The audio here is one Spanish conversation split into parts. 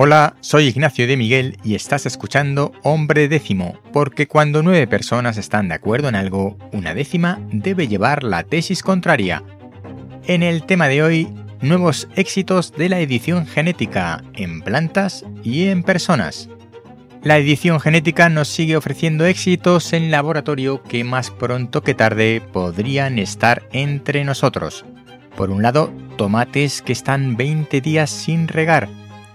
Hola, soy Ignacio de Miguel y estás escuchando Hombre Décimo, porque cuando nueve personas están de acuerdo en algo, una décima debe llevar la tesis contraria. En el tema de hoy, nuevos éxitos de la edición genética en plantas y en personas. La edición genética nos sigue ofreciendo éxitos en laboratorio que más pronto que tarde podrían estar entre nosotros. Por un lado, tomates que están 20 días sin regar,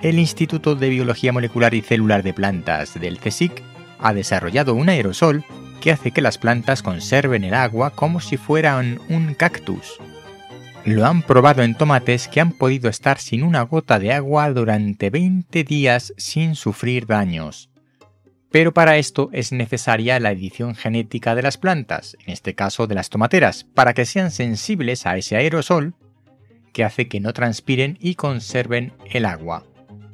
el Instituto de Biología Molecular y Celular de Plantas del CSIC ha desarrollado un aerosol que hace que las plantas conserven el agua como si fueran un cactus. Lo han probado en tomates que han podido estar sin una gota de agua durante 20 días sin sufrir daños. Pero para esto es necesaria la edición genética de las plantas, en este caso de las tomateras, para que sean sensibles a ese aerosol que hace que no transpiren y conserven el agua.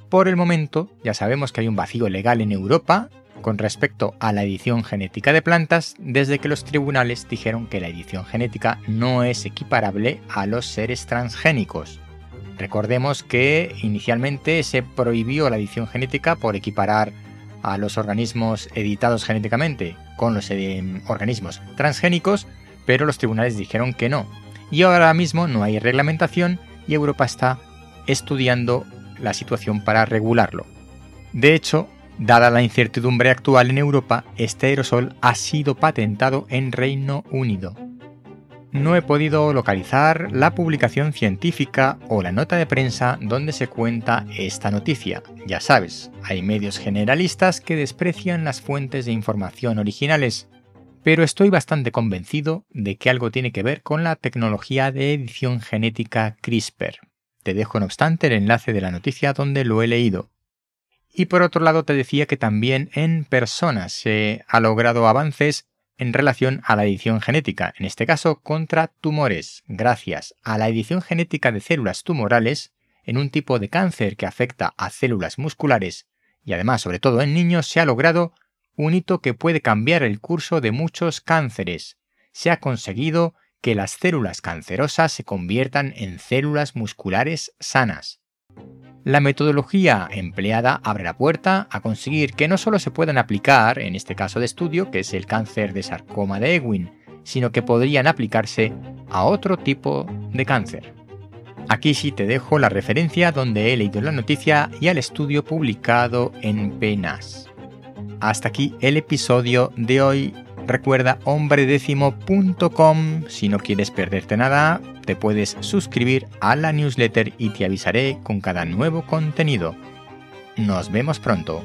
Por el momento, ya sabemos que hay un vacío legal en Europa con respecto a la edición genética de plantas desde que los tribunales dijeron que la edición genética no es equiparable a los seres transgénicos. Recordemos que inicialmente se prohibió la edición genética por equiparar a los organismos editados genéticamente con los eh, organismos transgénicos, pero los tribunales dijeron que no. Y ahora mismo no hay reglamentación y Europa está estudiando la situación para regularlo. De hecho, dada la incertidumbre actual en Europa, este aerosol ha sido patentado en Reino Unido. No he podido localizar la publicación científica o la nota de prensa donde se cuenta esta noticia. Ya sabes, hay medios generalistas que desprecian las fuentes de información originales, pero estoy bastante convencido de que algo tiene que ver con la tecnología de edición genética CRISPR. Te dejo no obstante el enlace de la noticia donde lo he leído. Y por otro lado te decía que también en personas se ha logrado avances en relación a la edición genética, en este caso contra tumores, gracias a la edición genética de células tumorales en un tipo de cáncer que afecta a células musculares y además sobre todo en niños se ha logrado un hito que puede cambiar el curso de muchos cánceres. Se ha conseguido que las células cancerosas se conviertan en células musculares sanas. La metodología empleada abre la puerta a conseguir que no solo se puedan aplicar en este caso de estudio, que es el cáncer de sarcoma de Ewing, sino que podrían aplicarse a otro tipo de cáncer. Aquí sí te dejo la referencia donde he leído la noticia y al estudio publicado en Penas. Hasta aquí el episodio de hoy Recuerda hombredécimo.com. Si no quieres perderte nada, te puedes suscribir a la newsletter y te avisaré con cada nuevo contenido. Nos vemos pronto.